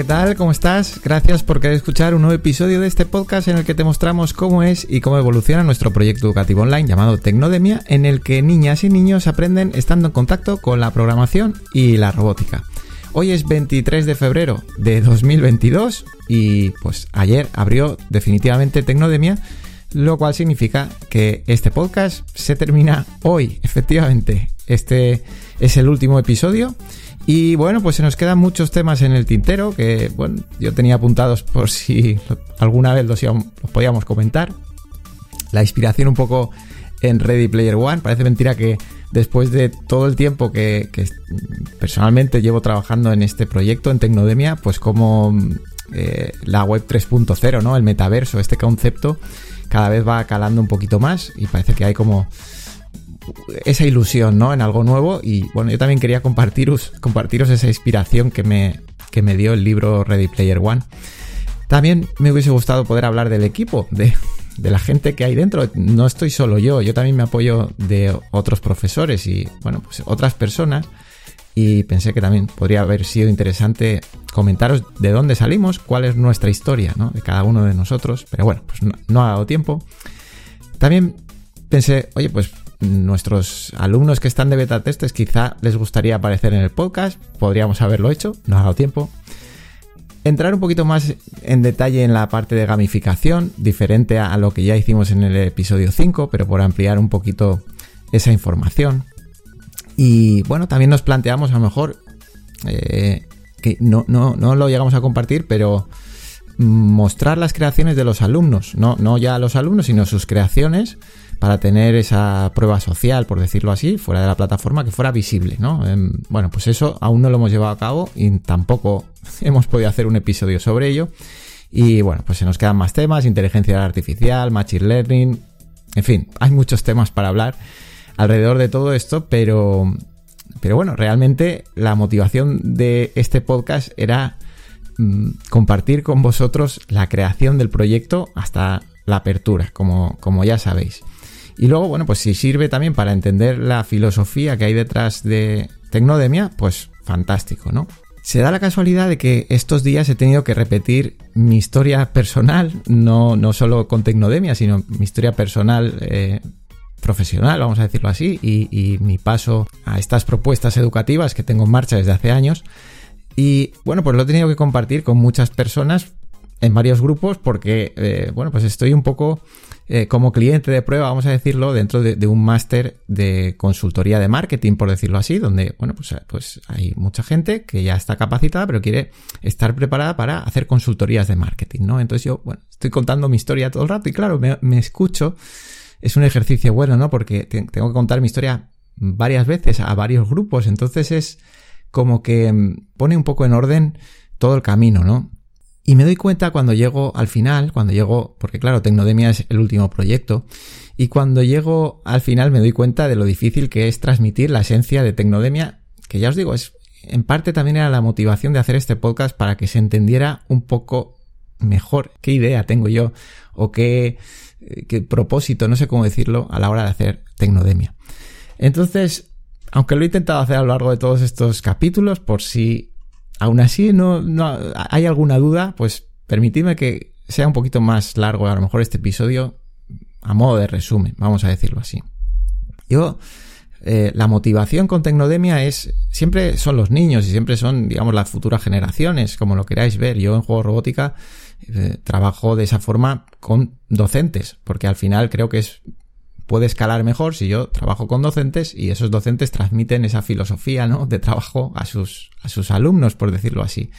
¿qué tal? ¿Cómo estás? Gracias por querer escuchar un nuevo episodio de este podcast en el que te mostramos cómo es y cómo evoluciona nuestro proyecto educativo online llamado Tecnodemia, en el que niñas y niños aprenden estando en contacto con la programación y la robótica. Hoy es 23 de febrero de 2022 y pues ayer abrió definitivamente Tecnodemia, lo cual significa que este podcast se termina hoy, efectivamente. Este es el último episodio y bueno, pues se nos quedan muchos temas en el tintero que, bueno, yo tenía apuntados por si alguna vez los, podíamos comentar. La inspiración un poco en Ready Player One. Parece mentira que después de todo el tiempo que, personalmente llevo trabajando en este proyecto, en Tecnodemia, pues como eh, la web 3.0, ¿no? El metaverso, este concepto, cada vez va calando un poquito más y parece que hay como esa ilusión, ¿no? En algo nuevo. Y bueno, yo también quería compartiros, compartiros esa inspiración que me, que me dio el libro Ready Player One. También me hubiese gustado poder hablar del equipo, de, la gente que hay dentro. No estoy solo yo, yo también me apoyo de otros profesores y, bueno, pues otras personas. Y pensé que también podría haber sido interesante comentaros de dónde salimos, cuál es nuestra historia, ¿no? De cada uno de nosotros. Pero bueno, pues no, no ha dado tiempo. También pensé, oye, pues nuestros alumnos que están de beta testes quizá les gustaría aparecer en el podcast, podríamos haberlo hecho, no ha dado tiempo. Entrar un poquito más en detalle en la parte de gamificación, diferente a lo que ya hicimos en el episodio 5, pero por ampliar un poquito esa información. Y bueno, también nos planteamos a lo mejor, eh, que no, no, no lo llegamos a compartir, pero mostrar las creaciones de los alumnos, no, no ya los alumnos, sino sus creaciones para tener esa prueba social, por decirlo así, fuera de la plataforma, que fuera visible, ¿no? Em, bueno, pues eso aún no lo hemos llevado a cabo y tampoco hemos podido hacer un episodio sobre ello. Y bueno, pues se nos quedan más temas, inteligencia artificial, machine learning, en fin, hay muchos temas para hablar alrededor de todo esto, pero, pero bueno, realmente la motivación de este podcast era mm, compartir con vosotros la creación del proyecto hasta la apertura, como, como ya sabéis. Y luego, bueno, pues si sirve también para entender la filosofía que hay detrás de Tecnodemia, pues fantástico, ¿no? Se da la casualidad de que estos días he tenido que repetir mi historia personal, no, no solo con Tecnodemia, sino mi historia personal eh, profesional, vamos a decirlo así, y, y, mi paso a estas propuestas educativas que tengo en marcha desde hace años. Y bueno, pues lo he tenido que compartir con muchas personas en varios grupos porque, eh, bueno, pues estoy un poco eh, como cliente de prueba, vamos a decirlo, dentro de, un máster de consultoría de marketing, por decirlo así, donde, bueno, pues, pues hay mucha gente que ya está capacitada, pero quiere estar preparada para hacer consultorías de marketing, ¿no? Entonces yo, bueno, estoy contando mi historia todo el rato y claro, me, me escucho. Es un ejercicio bueno, ¿no? Porque tengo que contar mi historia varias veces a varios grupos, entonces es como que mm, pone un poco en orden todo el camino, ¿no? Y me doy cuenta cuando llego al final, cuando llego, porque claro, Tecnodemia es el último proyecto, y cuando llego al final me doy cuenta de lo difícil que es transmitir la esencia de Tecnodemia, que ya os digo, es en parte también era la motivación de hacer este podcast para que se entendiera un poco mejor qué idea tengo yo o qué, qué propósito, no sé cómo decirlo, a la hora de hacer Tecnodemia. Entonces, aunque lo he intentado hacer a lo largo de todos estos capítulos, por si aún así no, hay alguna duda, pues permitidme que sea un poquito más largo a lo mejor este episodio a modo de resumen, vamos a decirlo así. Yo, eh, la motivación con Tecnodemia es, siempre son los niños y siempre son, digamos, las futuras generaciones, como lo queráis ver. Yo en juego robótica eh, trabajo de esa forma con docentes, porque al final creo que es puede escalar mejor si yo trabajo con docentes y esos docentes transmiten esa filosofía, ¿no? De trabajo a sus, a sus alumnos, por decirlo así.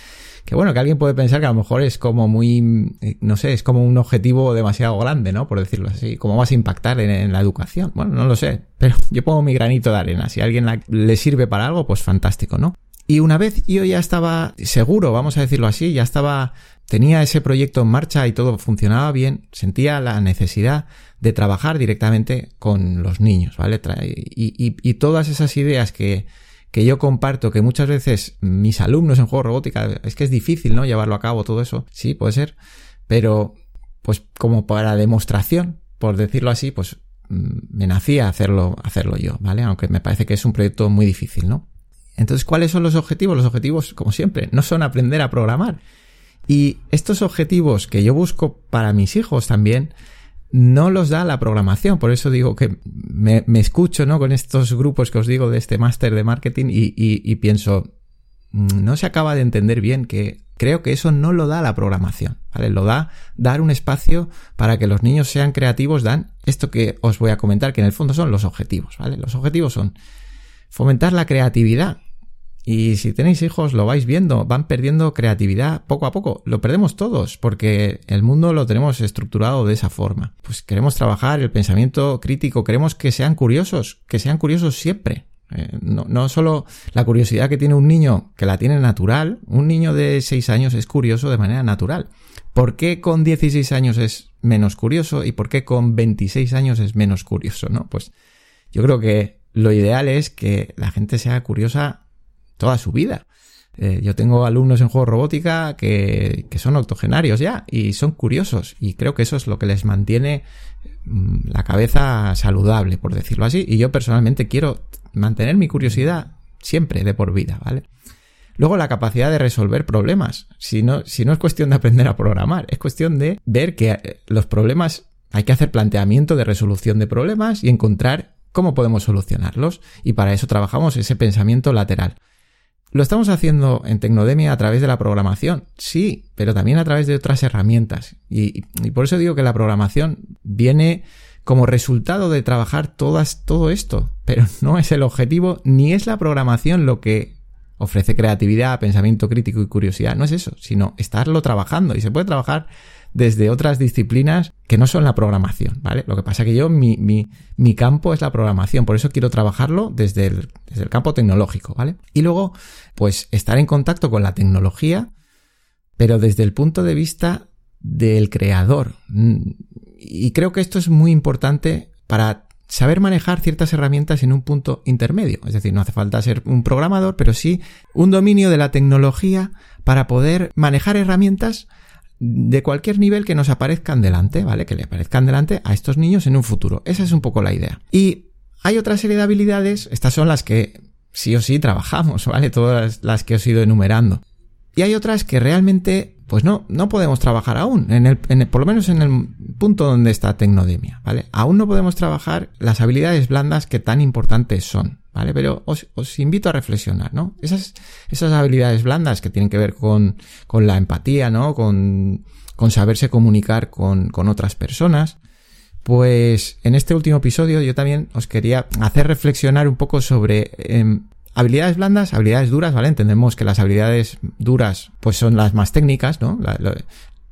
Que bueno, que alguien puede pensar que a lo mejor es como muy, no sé, es como un objetivo demasiado grande, ¿no? Por decirlo así. ¿Cómo vas a impactar en, la educación? Bueno, no lo sé, pero yo pongo mi granito de arena. Si a alguien le sirve para algo, pues fantástico, ¿no? Y una vez yo ya estaba seguro, vamos a decirlo así, ya estaba, tenía ese proyecto en marcha y todo funcionaba bien, sentía la necesidad de trabajar directamente con los niños, ¿vale? Y, todas esas ideas que, que yo comparto, que muchas veces mis alumnos en juego robótica, es que es difícil, ¿no? Llevarlo a cabo todo eso, sí, puede ser, pero pues como para demostración, por decirlo así, pues mm, me nacía hacerlo, hacerlo yo, ¿vale? Aunque me parece que es un proyecto muy difícil, ¿no? Entonces, ¿cuáles son los objetivos? Los objetivos, como siempre, no son aprender a programar. Y estos objetivos que yo busco para mis hijos también, no los da la programación. Por eso digo que me, escucho, ¿no? Con estos grupos que os digo de este máster de marketing y, y, pienso, mm, no se acaba de entender bien que creo que eso no lo da la programación, ¿vale? Lo da dar un espacio para que los niños sean creativos, dan esto que os voy a comentar, que en el fondo son los objetivos, ¿vale? Los objetivos son fomentar la creatividad, y si tenéis hijos, lo vais viendo, van perdiendo creatividad poco a poco. Lo perdemos todos, porque el mundo lo tenemos estructurado de esa forma. Pues queremos trabajar el pensamiento crítico, queremos que sean curiosos, que sean curiosos siempre. Eh, no, no, solo la curiosidad que tiene un niño, que la tiene natural, un niño de 6 años es curioso de manera natural. ¿Por qué con 16 años es menos curioso y por qué con 26 años es menos curioso? ¿No? Pues yo creo que lo ideal es que la gente sea curiosa toda su vida. Eh, yo tengo alumnos en juego robótica que, que, son octogenarios ya y son curiosos y creo que eso es lo que les mantiene mm, la cabeza saludable, por decirlo así. Y yo personalmente quiero mantener mi curiosidad siempre de por vida, ¿vale? Luego la capacidad de resolver problemas. Si no, si no es cuestión de aprender a programar, es cuestión de ver que eh, los problemas hay que hacer planteamiento de resolución de problemas y encontrar cómo podemos solucionarlos. Y para eso trabajamos ese pensamiento lateral. ¿Lo estamos haciendo en Tecnodemia a través de la programación? Sí, pero también a través de otras herramientas. Y, por eso digo que la programación viene como resultado de trabajar todas, todo esto, pero no es el objetivo ni es la programación lo que ofrece creatividad, pensamiento crítico y curiosidad. No es eso, sino estarlo trabajando. Y se puede trabajar desde otras disciplinas que no son la programación, ¿vale? Lo que pasa que yo, mi, mi, mi campo es la programación, por eso quiero trabajarlo desde el, desde el campo tecnológico, ¿vale? Y luego, pues estar en contacto con la tecnología, pero desde el punto de vista del creador. Y creo que esto es muy importante para saber manejar ciertas herramientas en un punto intermedio. Es decir, no hace falta ser un programador, pero sí un dominio de la tecnología para poder manejar herramientas de cualquier nivel que nos aparezcan delante, ¿vale? Que le aparezcan delante a estos niños en un futuro. Esa es un poco la idea. Y hay otra serie de habilidades, estas son las que sí o sí trabajamos, ¿vale? Todas las que os he ido enumerando. Y hay otras que realmente, pues no, no podemos trabajar aún, por lo menos en el punto donde está Tecnodemia, ¿vale? Aún no podemos trabajar las habilidades blandas que tan importantes son. ¿vale? Pero os, invito a reflexionar, ¿no? Esas, esas habilidades blandas que tienen que ver con, con la empatía, ¿no? Con, con saberse comunicar con, con otras personas. Pues en este último episodio yo también os quería hacer reflexionar un poco sobre em, habilidades blandas, habilidades duras, ¿vale? Entendemos que las habilidades duras pues son las más técnicas, ¿no?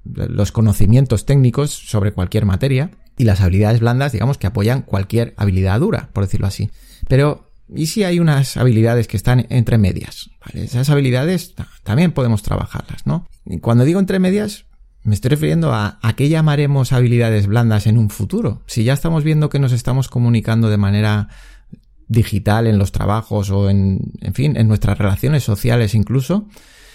los conocimientos técnicos sobre cualquier materia y las habilidades blandas, digamos, que apoyan cualquier habilidad dura, por decirlo así. Pero y si hay unas habilidades que están entre medias. Esas habilidades también podemos trabajarlas, ¿no? Y cuando digo entre medias, me estoy refiriendo a, a qué llamaremos habilidades blandas en un futuro. Si ya estamos viendo que nos estamos comunicando de manera digital en los trabajos o en, en fin, en nuestras relaciones sociales incluso,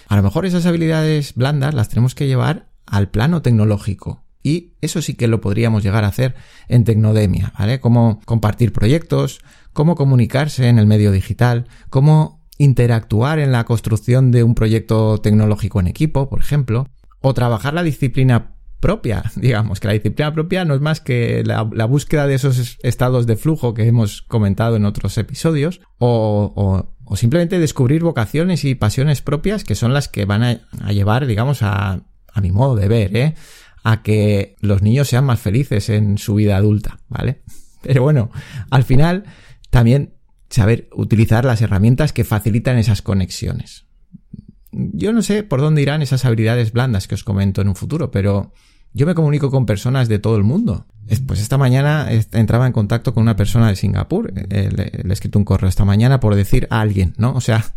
a lo mejor esas habilidades blandas las tenemos que llevar al plano tecnológico. Y eso sí que lo podríamos llegar a hacer en Tecnodemia, ¿vale? Como compartir proyectos, cómo comunicarse en el medio digital, cómo interactuar en la construcción de un proyecto tecnológico en equipo, por ejemplo, o trabajar la disciplina propia, digamos, que la disciplina propia no es más que la, búsqueda de esos estados de flujo que hemos comentado en otros episodios, o, simplemente descubrir vocaciones y pasiones propias que son las que van a, llevar, digamos, a, mi modo de ver, ¿eh? a que los niños sean más felices en su vida adulta, ¿vale? Pero bueno, al final también saber utilizar las herramientas que facilitan esas conexiones. Yo no sé por dónde irán esas habilidades blandas que os comento en un futuro, pero yo me comunico con personas de todo el mundo. Pues esta mañana entraba en contacto con una persona de Singapur. Eh, le, he escrito un correo esta mañana por decir a alguien, ¿no? O sea,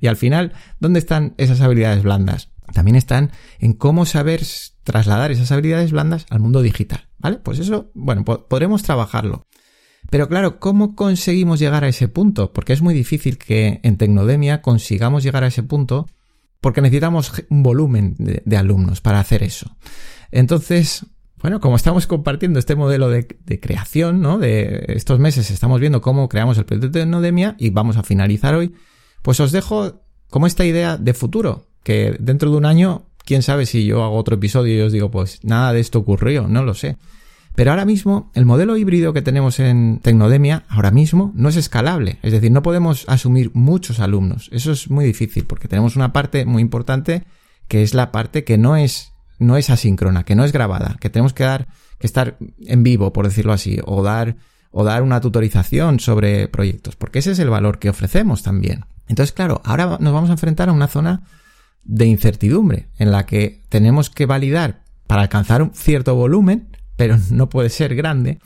y al final, ¿dónde están esas habilidades blandas? También están en cómo saber trasladar esas habilidades blandas al mundo digital, ¿vale? Pues eso, bueno, podremos trabajarlo. Pero claro, ¿cómo conseguimos llegar a ese punto? Porque es muy difícil que en Tecnodemia consigamos llegar a ese punto porque necesitamos un volumen de, alumnos para hacer eso. Entonces, bueno, como estamos compartiendo este modelo de, creación, ¿no? De estos meses estamos viendo cómo creamos el proyecto de Tecnodemia y vamos a finalizar hoy, Pues os dejo como esta idea de futuro, que dentro de un año, quién sabe si yo hago otro episodio y os digo, pues nada de esto ocurrió, no lo sé. Pero ahora mismo, el modelo híbrido que tenemos en Tecnodemia, ahora mismo, no es escalable. Es decir, no podemos asumir muchos alumnos. Eso es muy difícil, porque tenemos una parte muy importante que es la parte que no es, no es asíncrona, que no es grabada, que tenemos que dar, que estar en vivo, por decirlo así, o dar, o dar una tutorización sobre proyectos, porque ese es el valor que ofrecemos también. Entonces, claro, ahora nos vamos a enfrentar a una zona de incertidumbre en la que tenemos que validar para alcanzar un cierto volumen pero no puede ser grande.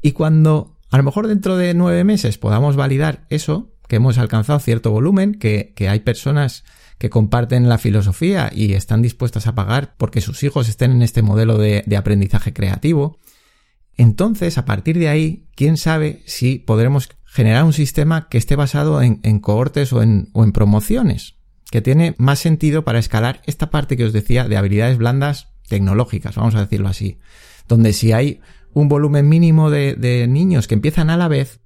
Y cuando a lo mejor dentro de nueve meses podamos validar eso, que hemos alcanzado cierto volumen, que, hay personas que comparten la filosofía y están dispuestas a pagar porque sus hijos estén en este modelo de, aprendizaje creativo, entonces a partir de ahí, quién sabe si podremos generar un sistema que esté basado en, cohortes o en, promociones, que tiene más sentido para escalar esta parte que os decía de habilidades blandas tecnológicas, vamos a decirlo así donde si hay un volumen mínimo de, niños que empiezan a la vez,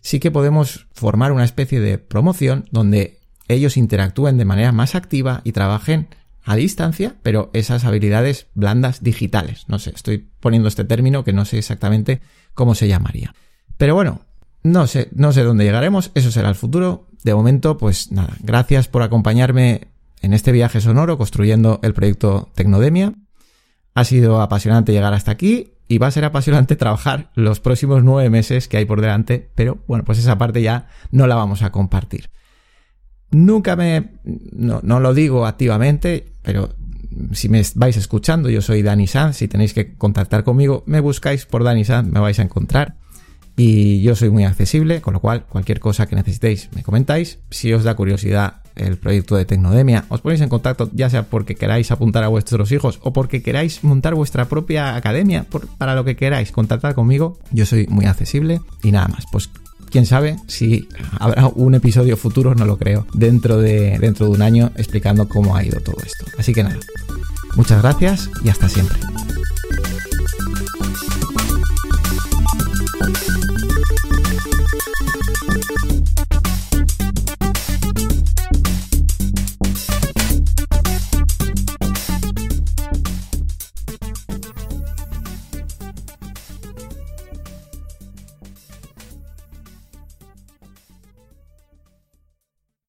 sí que podemos formar una especie de promoción donde ellos interactúen de manera más activa y trabajen a distancia, pero esas habilidades blandas digitales. No sé, estoy poniendo este término que no sé exactamente cómo se llamaría. Pero bueno, no sé, no sé dónde llegaremos, eso será el futuro. De momento, pues nada, gracias por acompañarme en este viaje sonoro construyendo el proyecto Tecnodemia. Ha sido apasionante llegar hasta aquí y va a ser apasionante trabajar los próximos nueve meses que hay por delante, pero bueno, pues esa parte ya no la vamos a compartir. Nunca me, no, no lo digo activamente, pero si me vais escuchando, yo soy Dani Sanz, si tenéis que contactar conmigo, me buscáis por Dani Sanz, me vais a encontrar. Y yo soy muy accesible, con lo cual cualquier cosa que necesitéis me comentáis. Si os da curiosidad el proyecto de Tecnodemia, os ponéis en contacto ya sea porque queráis apuntar a vuestros hijos o porque queráis montar vuestra propia academia, para lo que queráis, contactar conmigo. Yo soy muy accesible y nada más. Pues quién sabe si habrá un episodio futuro, no lo creo, dentro de, dentro de un año explicando cómo ha ido todo esto. Así que nada, muchas gracias y hasta siempre.